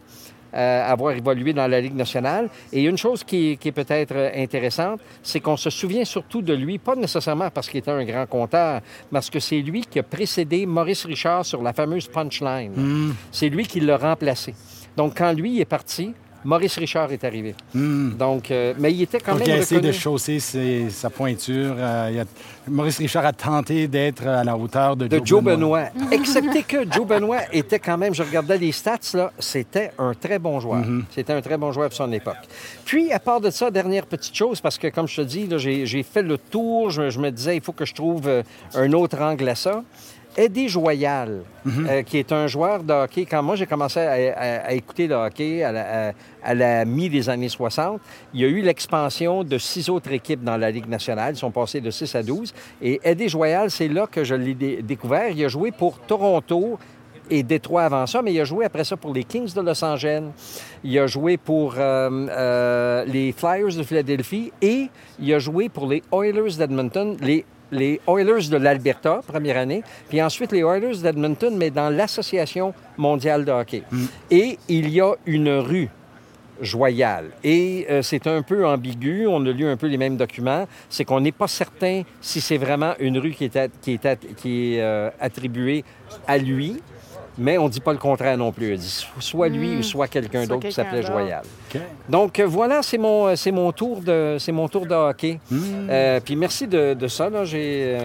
euh, avoir évolué dans la Ligue nationale. Et une chose qui, est peut-être intéressante, c'est qu'on se souvient surtout de lui, pas nécessairement parce qu'il était un grand compteur, mais parce que c'est lui qui a précédé Maurice Richard sur la fameuse punchline. Hmm. C'est lui qui l'a remplacé. Donc, quand lui est parti, Maurice Richard est arrivé. Hmm. Donc, euh, mais il était quand même. Il a essayé de chausser sa pointure. Euh, Maurice Richard a tenté d'être à la hauteur de, Joe, Benoît. Excepté que Joe Benoît était quand même, je regardais les stats, là, c'était un très bon joueur. Mm-hmm. C'était un très bon joueur pour son époque. Puis, à part de ça, dernière petite chose, parce que comme je te dis, j'ai fait le tour, je, je, me disais, il faut que je trouve euh, un autre angle à ça. Eddie Joyal, mhm. euh, qui est un joueur de hockey. Quand moi, j'ai commencé à, écouter le hockey à la, mi des années 60, il y a eu l'expansion de six autres équipes dans la Ligue nationale. Ils sont passés de 6 à 12. Et Eddie Joyal, c'est là que je l'ai découvert. Il a joué pour Toronto et Détroit avant ça, mais il a joué après ça pour les Kings de Los Angeles. Il a joué pour euh, euh, les Flyers de Philadelphie et il a joué pour les Oilers d'Edmonton, les les Oilers de l'Alberta, première année, puis ensuite les Oilers d'Edmonton, mais dans l'Association mondiale de hockey. Mm. Et il y a une rue Joyal. Et euh, c'est un peu ambigu, on a lu un peu les mêmes documents, c'est qu'on n'est pas certain si c'est vraiment une rue qui est, qui est, qui est euh, attribuée à lui, mais on ne dit pas le contraire non plus. dit soit lui ou hmm. soit quelqu'un d'autre qui s'appelait Joyal. Donc euh, voilà, c'est mon, euh, c'est mon tour de c'est mon tour de hockey. Hmm. Euh, puis merci de, ça. Là, j'ai.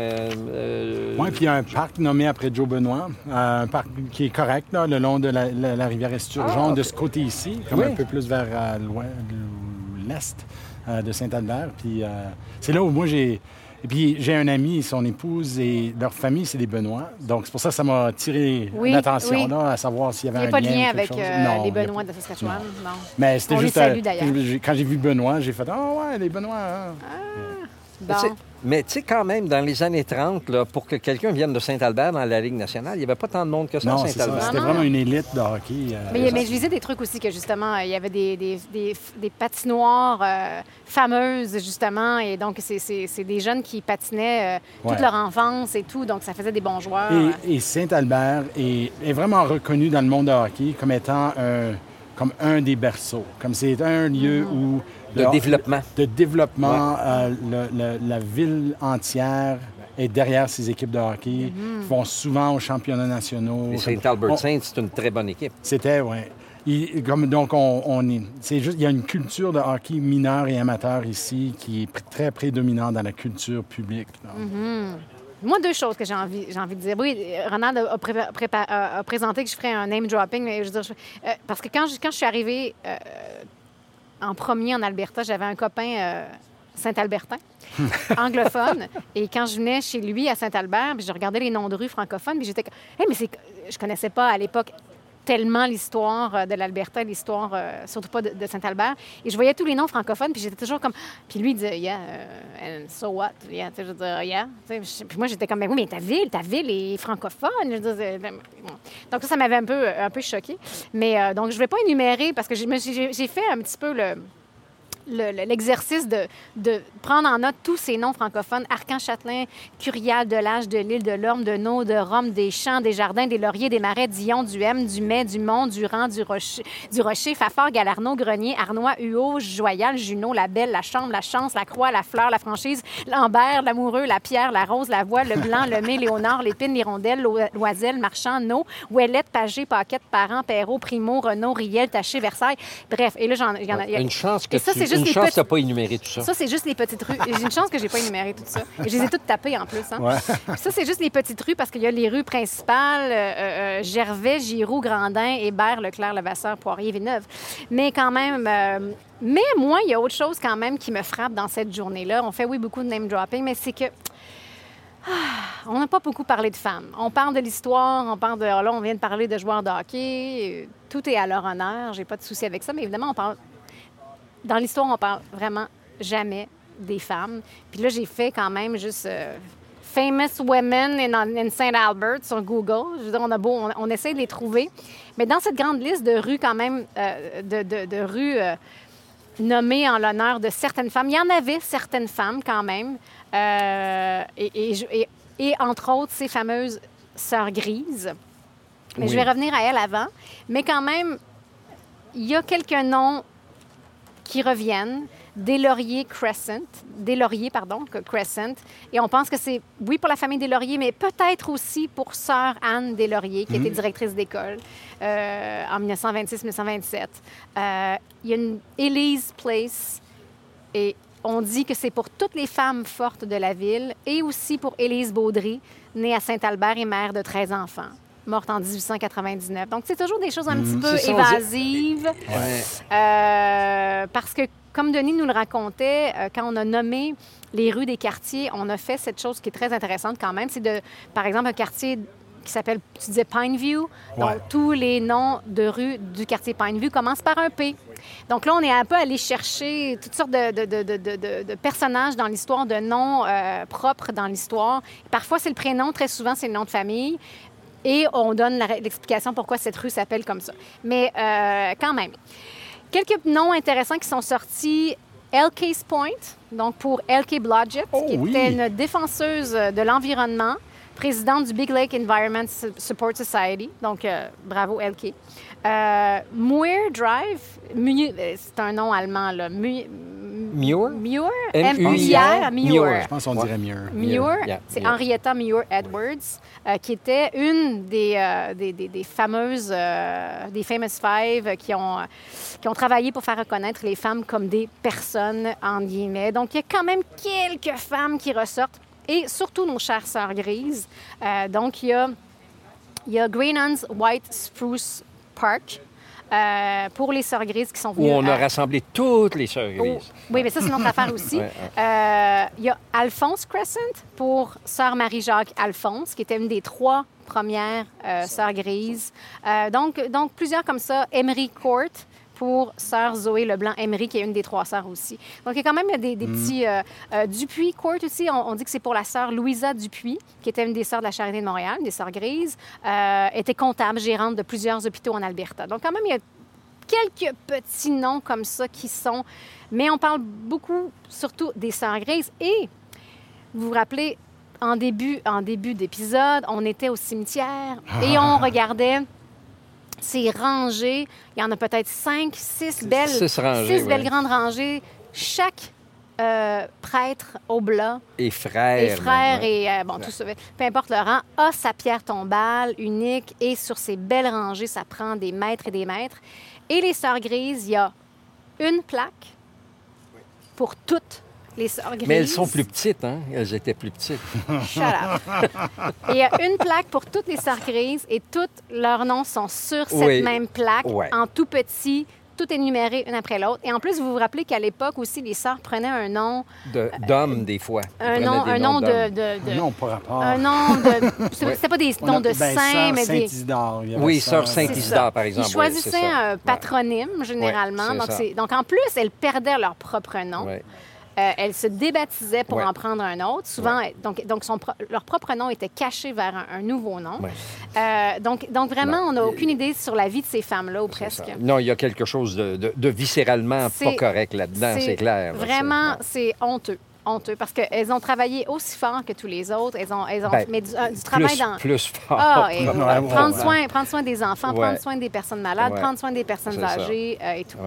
oui, puis il y a un parc nommé après Joe Benoît, un parc qui est correct là, le long de la, rivière Esturgeon, ah, de ce côté ici, comme un peu plus vers l'est de Saint-Albert. Puis c'est là où moi j'ai et puis, j'ai un ami, son épouse et leur famille, c'est des Benoît. Donc, c'est pour ça que ça m'a attiré l'attention, là, à savoir s'il y avait un lien. Il n'y a pas de lien avec euh, les Benoît de Saskatchewan, non. Mais c'était juste. Les salue, euh, quand j'ai vu Benoît, j'ai fait Ah, oh, ouais, les Benoît. Hein. Ah, bon. Mais tu sais, quand même, dans les années 30, là, pour que quelqu'un vienne de Saint-Albert dans la Ligue nationale, il n'y avait pas tant de monde que ça à Saint-Albert. C'était vraiment une élite de hockey. Euh, mais, mais, je lisais des trucs aussi que, justement, il y avait des, des, des, patinoires euh, fameuses, justement. Et donc, c'est des jeunes qui patinaient euh, toute leur enfance et tout. Donc, ça faisait des bons joueurs. Et, Saint-Albert est, est, vraiment reconnu dans le monde de hockey comme étant un, comme un des berceaux. Comme c'est un lieu mm. où de développement. De développement. Euh, la ville entière est derrière ces équipes de hockey. Ils vont souvent aux championnats nationaux. Saint Albert Saint, c'est une très bonne équipe. C'était, oui. Comme, donc, on, est, c'est juste, il y a une culture de hockey mineur et amateur ici qui est très prédominante dans la culture publique. Mm-hmm. Moi, deux choses que j'ai envie, j'ai envie de dire. Oui, Ronald a, présenté que je ferais un name dropping, mais je veux dire, euh, parce que quand je, quand je suis arrivée euh, en premier en Alberta, j'avais un copain euh, Saint-Albertin, anglophone. Et quand je venais chez lui à Saint-Albert, je regardais les noms de rues francophones, puis j'étais hey, mais je connaissais pas à l'époque tellement l'histoire euh, de l'Alberta, l'histoire euh, surtout pas de, Saint-Albert. Et je voyais tous les noms francophones, puis j'étais toujours comme... Puis lui, il disait, yeah, and so what? Yeah, je veux yeah. Puis moi, j'étais comme, mais oui, mais ta ville, ta ville est francophone. Je disais, ben, donc ça, ça m'avait un peu, un peu choqué. Mais donc, je ne vais pas énumérer, parce que j'ai fait un petit peu le l'exercice de, de, prendre en note tous ces noms francophones, Arcan-Châtelain, Curial, Delage, de l'île, de l'Orme, de Nau, de Rome, des Champs, des Jardins, des Lauriers, des Marais, Dion, du M, du Mai, du Mont, du Rang, du Rocher, du Rocher Fafard, Galarno, Grenier, Arnois, Huot, Joyal, Junot, la Belle, la Chambre, la Chance, la Croix, la Fleur, la Franchise, Lambert, l'Amoureux, la Pierre, la Rose, la Voix, le Blanc, le Mai, Léonard, l'Épine, l'Hirondelle, l'Oiselle, Marchand, No, Ouellette, Pagé, Paquette, Parent, Perrault, Primo, Renault, Riel, Taché, Versailles. Bref, et là, j'en... Une chance que ça, une chance que tu pas énuméré tout ça. Ça, c'est juste les petites rues. J'ai une chance que j'ai pas énuméré tout ça. Et je les ai toutes tapées en plus. Hein. Ça, c'est juste les petites rues parce qu'il y a les rues principales euh, euh, Gervais, Giroux, Grandin, Hébert, Leclerc, Levasseur, Poirier, Villeneuve. Mais quand même, euh, mais moi, il y a autre chose quand même qui me frappe dans cette journée-là. On fait, oui, beaucoup de name dropping, mais c'est que ah, on n'a pas beaucoup parlé de femmes. On parle de l'histoire, on parle de. Là, on vient de parler de joueurs de hockey. Tout est à leur honneur. J'ai pas de souci avec ça, mais évidemment, on parle. Dans l'histoire, on parle vraiment jamais des femmes. Puis là, j'ai fait quand même juste. Euh, famous Women in, St. Albert sur Google. Je veux dire, on a beau, on, essaie de les trouver. Mais dans cette grande liste de rues, quand même, euh, de, rues euh, nommées en l'honneur de certaines femmes, il y en avait certaines femmes quand même. Et, et, entre autres, ces fameuses sœurs grises. Mais je vais revenir à elles avant. Mais quand même, il y a quelques noms qui reviennent. Des Crescent, des pardon, Crescent. Et on pense que c'est, oui, pour la famille des Lauriers, mais peut-être aussi pour sœur Anne des qui était mhm. directrice d'école euh, en 1926-1927. Euh, il y a une Elise Place et on dit que c'est pour toutes les femmes fortes de la ville et aussi pour Élise Baudry, née à Saint-Albert et mère de 13 enfants morte en 1899. Donc, c'est toujours des choses un petit mhm. peu évasives. Euh, parce que, comme Denis nous le racontait, euh, quand on a nommé les rues des quartiers, on a fait cette chose qui est très intéressante quand même. C'est de, par exemple, un quartier qui s'appelle, tu disais Pineview. Donc, tous les noms de rues du quartier Pineview commencent par un P. Donc là, on est un peu allé chercher toutes sortes de, personnages dans l'histoire, de noms euh, propres dans l'histoire. Parfois, c'est le prénom, très souvent, c'est le nom de famille. Et on donne l'explication pourquoi cette rue s'appelle comme ça. Mais euh, quand même. Quelques noms intéressants qui sont sortis. L.K.'s Point, donc pour L.K. Blodgett, oh qui était une défenseuse de l'environnement présidente du Big Lake Environment Support Society. Donc, euh, bravo, LK. Euh, Muir Drive, euh, c'est un nom allemand, là. Muir? Muir? M-U-I-R? Muir. Je pense qu'on dirait Muir. Muir, c'est Henrietta Muir Edwards, qui était une des, des, des, fameuses, des Famous Five qui ont, qui ont travaillé pour faire reconnaître les femmes comme des personnes, en guillemets. Donc, il y a quand même quelques femmes qui ressortent et surtout nos chères sœurs grises. Euh, donc, il y a, il y a Greenlands White Spruce Park. Euh, pour les sœurs grises qui sont venues. Où on a rassemblé toutes les sœurs oh, grises. oui, mais ça, c'est une autre affaire aussi. Euh, il y a Alphonse Crescent pour sœur Marie-Jacques Alphonse, qui était une des trois premières sœurs grises. donc, donc, plusieurs comme ça. Emery Court, pour sœur Zoé Leblanc-Emery, qui est une des trois sœurs aussi. Donc, il y a quand même des, des mm. petits... Euh, euh, Dupuis Court aussi, on, dit que c'est pour la sœur Louisa Dupuis, qui était une des sœurs de la Charité de Montréal, une des sœurs grises, euh, était comptable, gérante de plusieurs hôpitaux en Alberta. Donc, quand même, il y a quelques petits noms comme ça qui sont... Mais on parle beaucoup, surtout, des sœurs grises. Et, vous vous rappelez, en début, en début d'épisode, on était au cimetière et on regardait c'est rangé. Il y en a peut-être cinq, six belles, six, belles grandes rangées. Chaque euh, prêtre oblat et frère, et frère et euh, bon tout ça, peu importe le rang, a sa pierre tombale unique et sur ces belles rangées, ça prend des mètres et des mètres. Et les sœurs grises, il y a une plaque pour toutes mais elles sont plus petites, hein? Elles étaient plus petites. Shut up. il y a une plaque pour toutes les sœurs grises et tous leurs noms sont sur cette même plaque, en tout petit, tout énuméré une après l'autre. Et en plus, vous vous rappelez qu'à l'époque aussi, les sœurs prenaient un nom... D'homme, des fois. Un nom, un nom de, de, Non, pas rapport. Un nom de... C'était pas des noms de ben, saints, mais des... Saint-Isidore. Oui, sœur Saint-Isidore, par exemple. Ils choisissaient un patronyme, généralement. donc, donc, en plus, elles perdaient leur propre nom. Euh, elles se débaptisaient pour en prendre un autre. Souvent, donc, donc leur propre nom était caché vers un, nouveau nom. Euh, donc, donc, vraiment, on n'a aucune idée sur la vie de ces femmes-là, ou presque. Non, il y a quelque chose de, viscéralement pas correct là-dedans, c'est clair. Vraiment, c'est honteux honteux parce qu'elles ont travaillé aussi fort que tous les autres. Elles ont, elles ont ben, du, travail dans. Plus fort. Ah, prendre, soin, prendre soin des enfants, prendre soin des personnes malades, prendre soin des personnes âgées euh, et tout.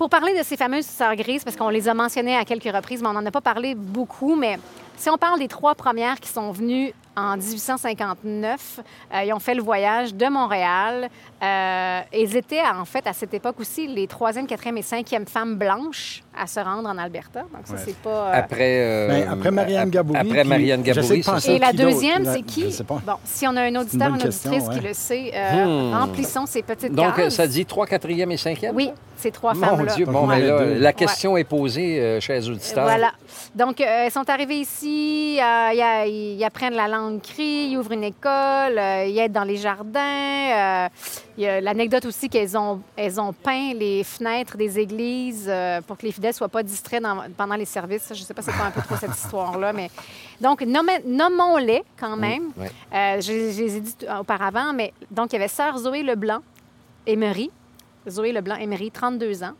Pour parler de ces fameuses sœurs grises, parce qu'on les a mentionnées à quelques reprises, mais on n'en a pas parlé beaucoup, mais Si on parle des trois premières qui sont venues en 1859. Euh, ils ont fait le voyage de Montréal. Euh, ils étaient, en fait, à cette époque aussi, les troisième, quatrième et cinquième femmes blanches à se rendre en Alberta. Donc, ça, c'est pas... Euh, après... Ben, après Marianne Gaboury. Après Marianne Gaboury, Et la deuxième, c'est qui? Je sais pas. Bon, si on a un auditeur, une, auditrice qui le sait, hmm. remplissons ces petites Donc, ça dit trois, quatrième et cinquième? Oui, ces trois femmes-là. Dieu, bon, mais là, la question est posée, chez les auditeurs. Voilà. Donc, elles sont arrivées ici, ils apprennent la langue cri, ils ouvrent une école, euh, ils aident dans les jardins. Euh, il y a l'anecdote aussi qu'elles ont, elles ont peint les fenêtres des églises euh, pour que les fidèles ne soient pas distraits pendant les services. Je ne sais pas c'est pas un peu trop cette histoire-là, mais... Donc, nommons-les quand même. je, les ai dit auparavant, mais donc, il y avait Sœur Zoé Leblanc, Emery. Zoé Leblanc, Emery, 32 ans.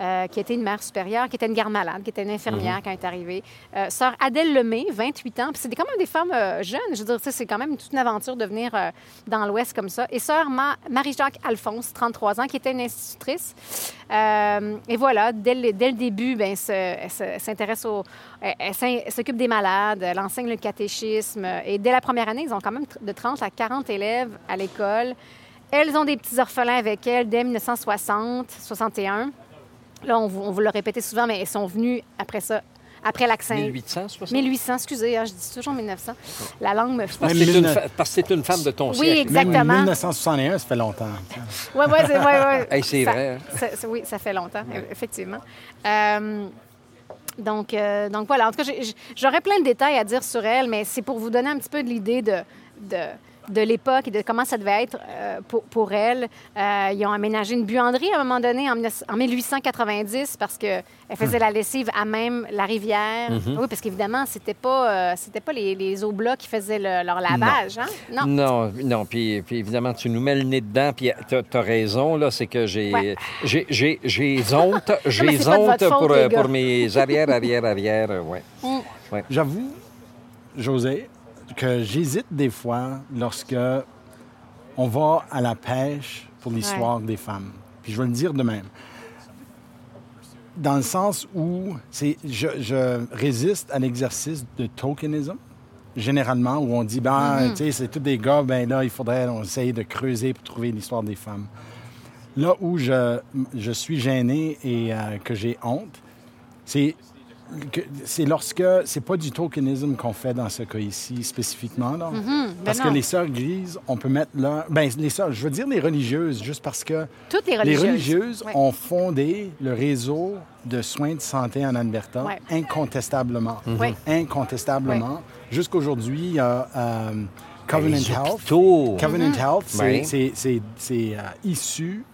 Euh, qui était une mère supérieure, qui était une garde malade, qui était une infirmière mhm. quand elle est arrivée. Euh, sœur Adèle Lemay, 28 ans. Puis c'était quand même des femmes euh, jeunes. Je veux dire, c'est quand même toute une aventure de venir dans l'Ouest comme ça. Et sœur Marie-Jacques Alphonse, 33 ans, qui était une institutrice. et voilà, dès le, dès le début, ben, elle s'intéresse au... Elle, s'occupe des malades, elle enseigne le catéchisme. Et dès la première année, ils ont quand même de 30 à 40 élèves à l'école. Elles ont des petits orphelins avec elles dès 1960, 61. Là, on, vous l'a répété souvent, mais elles sont venues après ça, après l'accent. 1860? 1800, excusez, hein, je dis toujours 1900. La langue me... Parce que c'est une, femme de ton siècle. Oui, exactement. Même 1961, ça fait longtemps. Oui, oui, c'est ouais, c'est vrai. Hein. oui, ça fait longtemps, effectivement. Euh, donc, euh, donc voilà, en tout cas, j'aurais plein de détails à dire sur elle, mais c'est pour vous donner un petit peu de l'idée de, de de l'époque et de comment ça devait être euh, pour, pour, elle. Euh, ils ont aménagé une buanderie à un moment donné en, 1890 parce qu'elle faisait la lessive à même la rivière. Mhm. Oui, parce qu'évidemment, c'était pas, euh, c'était pas les, les blocs qui faisaient leur lavage. Non. Hein? Non. Non, non. Puis, puis, évidemment, tu nous mets le nez dedans. Puis tu as, raison, là, c'est que j'ai, j'ai, j'ai, honte, j'ai honte pour, pour mes arrières, arrières, arrières. Ouais. Mm. ouais. J'avoue, José, que j'hésite des fois lorsque on va à la pêche pour l'histoire des femmes. Puis je vais le dire de même. Dans le sens où c'est, je, résiste à l'exercice de tokenism, généralement, où on dit, ben, mm-hmm. tu sais, c'est tous des gars, ben là, il faudrait on essayer de creuser pour trouver l'histoire des femmes. Là où je, je suis gêné et euh, que j'ai honte, c'est c'est lorsque c'est pas du tokenisme qu'on fait dans ce cas ici spécifiquement là, mm-hmm. ben parce que les sœurs grises, on peut mettre là, ben les sœurs, je veux dire les religieuses, juste parce que toutes les religieuses, les religieuses ont fondé le réseau de soins de santé en Alberta incontestablement, mm-hmm. incontestablement. Jusqu'aujourd'hui, il y a euh, Covenant Health. Covenant mm-hmm. Health, c'est euh, issu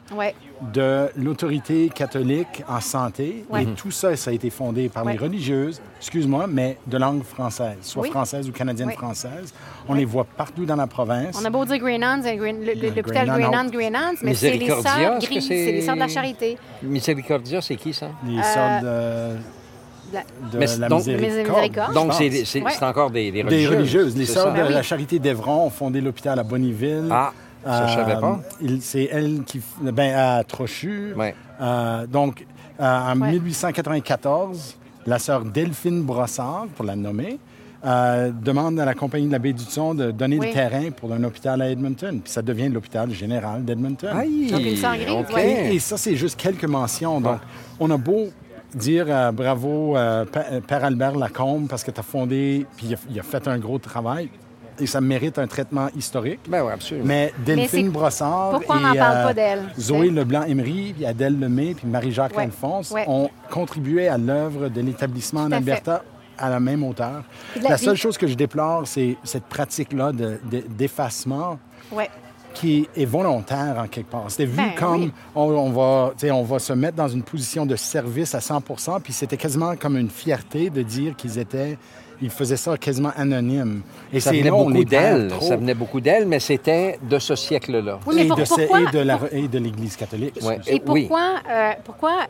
de l'autorité catholique en santé. Et tout ça, ça a été fondé par les religieuses, excuse-moi, mais de langue française, soit française ou canadienne-française. On les voit partout dans la province. On a beau dire Green l'hôpital Green Hands, Green mais c'est les sœurs grises, c'est les sœurs de la charité. Miséricordia, c'est qui ça? Les sœurs de... De la, miséricorde. Donc, c'est encore des, des religieuses. Des religieuses. Les sœurs de la charité d'Evron ont fondé l'hôpital à Bonneville. Ah. Ça, je savais pas? Euh, c'est elle qui. Ben, à Trochu. Euh, donc, euh, en 1894, la sœur Delphine Brossard, pour la nommer, demande à la compagnie de la baie du Son de donner le terrain pour un hôpital à Edmonton. Puis ça devient l'hôpital général d'Edmonton. et, et, ça, c'est juste quelques mentions. Donc, on a beau dire bravo Père Albert Lacombe parce que tu as fondé, puis il a, fait un gros travail et ça mérite un traitement historique. Ben oui, absolument. Mais Delphine Brossard Pourquoi et on parle pas euh, d'elle? Zoé Leblanc-Emery, puis Adèle Lemay, puis Marie-Jacques Alphonse ont contribué à l'œuvre de l'établissement en Alberta à la même hauteur. La, seule chose que je déplore, c'est cette pratique-là d'effacement. De, qui est volontaire en quelque part. C'était vu ben comme on, va, on va se mettre dans une position de service à 100% puis c'était quasiment comme une fierté de dire qu'ils étaient il faisait ça quasiment anonyme. Et ça venait beaucoup d'elle. Ça venait beaucoup d'elle, mais c'était de ce siècle-là. Oui, et, de de l'Église catholique. Et pourquoi, euh, pourquoi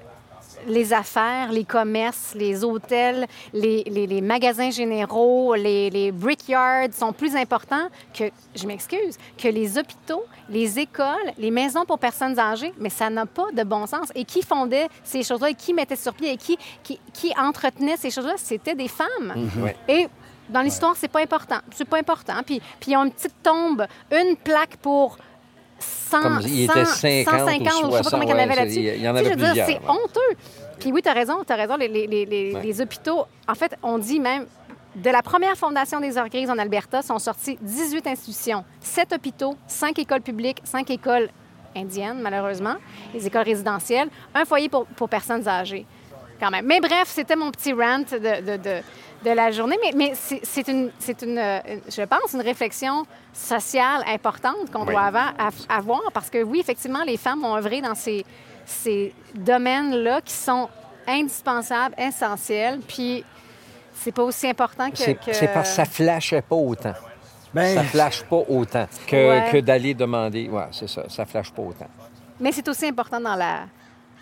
les affaires, les commerces, les hôtels, les, les, magasins généraux, les, les, brickyards sont plus importants que, je m'excuse, que les hôpitaux, les écoles, les maisons pour personnes âgées, mais ça n'a pas de bon sens. Et qui fondait ces choses-là, et qui mettait sur pied, et qui, qui, qui entretenait ces choses-là, c'était des femmes. Mhm. Et Dans l'histoire, c'est pas important. C'est pas important. Puis, puis ils ont une petite tombe, une plaque pour 100, Comme il était 50 150, ou 60, je sais pas combien il y en avait là-dessus. Il y en avait plusieurs. C'est honteux. Puis oui, tu as raison, tu as raison. Les, les, les, les, hôpitaux, en fait, on dit même, de la première fondation des heures grises en Alberta, sont sorties 18 institutions, 7 hôpitaux, 5 écoles publiques, 5 écoles indiennes, malheureusement, les écoles résidentielles, un foyer pour, pour personnes âgées, quand même. Mais bref, c'était mon petit rant de, de, de, la journée. Mais, mais c'est une, une, je pense, une réflexion sociale importante qu'on doit avoir, avoir, parce que oui, effectivement, les femmes ont œuvré dans ces, ces domaines-là qui sont indispensables, essentiels, puis c'est pas aussi important que... C'est parce que ça flashait pas autant. Ben... Ça flash pas autant que, que d'aller demander. Oui, c'est ça, ça flash pas autant. Mais c'est aussi important dans la...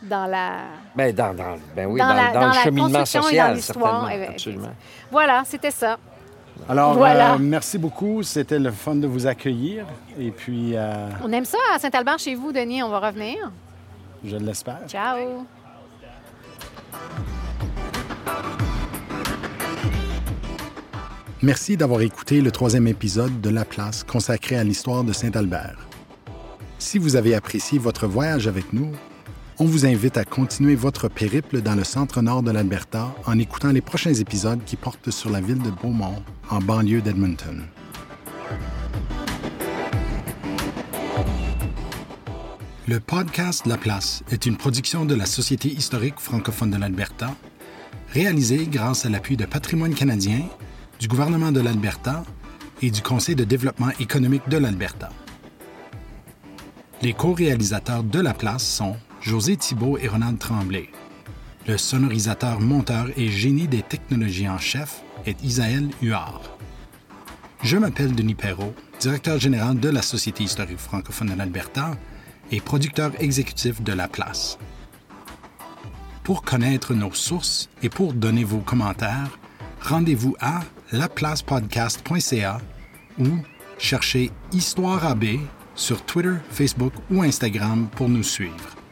Dans la... Ben, dans, dans ben oui, dans, dans, le cheminement social, certainement. Absolument. Voilà, c'était ça. Alors, voilà. Euh, merci beaucoup. C'était le fun de vous accueillir. Et puis... Euh, On aime ça à Saint-Albert chez vous, Denis. On va revenir. Je l'espère. Ciao. Merci d'avoir écouté le troisième épisode de La Place consacré à l'histoire de Saint-Albert. Si vous avez apprécié votre voyage avec nous, on vous invite à continuer votre périple dans le centre-nord de l'Alberta en écoutant les prochains épisodes qui portent sur la ville de Beaumont, en banlieue d'Edmonton. Le podcast La Place est une production de la Société historique francophone de l'Alberta, réalisée grâce à l'appui de Patrimoine canadien, du gouvernement de l'Alberta et du Conseil de développement économique de l'Alberta. Les co-réalisateurs de La Place sont José Thibault et Ronald Tremblay. Le sonorisateur, monteur et génie des technologies en chef est Isaël Huard. Je m'appelle Denis Perrault, directeur général de la Société historique francophone de l'Alberta et producteur exécutif de La Place. Pour connaître nos sources et pour donner vos commentaires, rendez-vous à laplacepodcast.ca ou cherchez Histoire AB sur Twitter, Facebook ou Instagram pour nous suivre.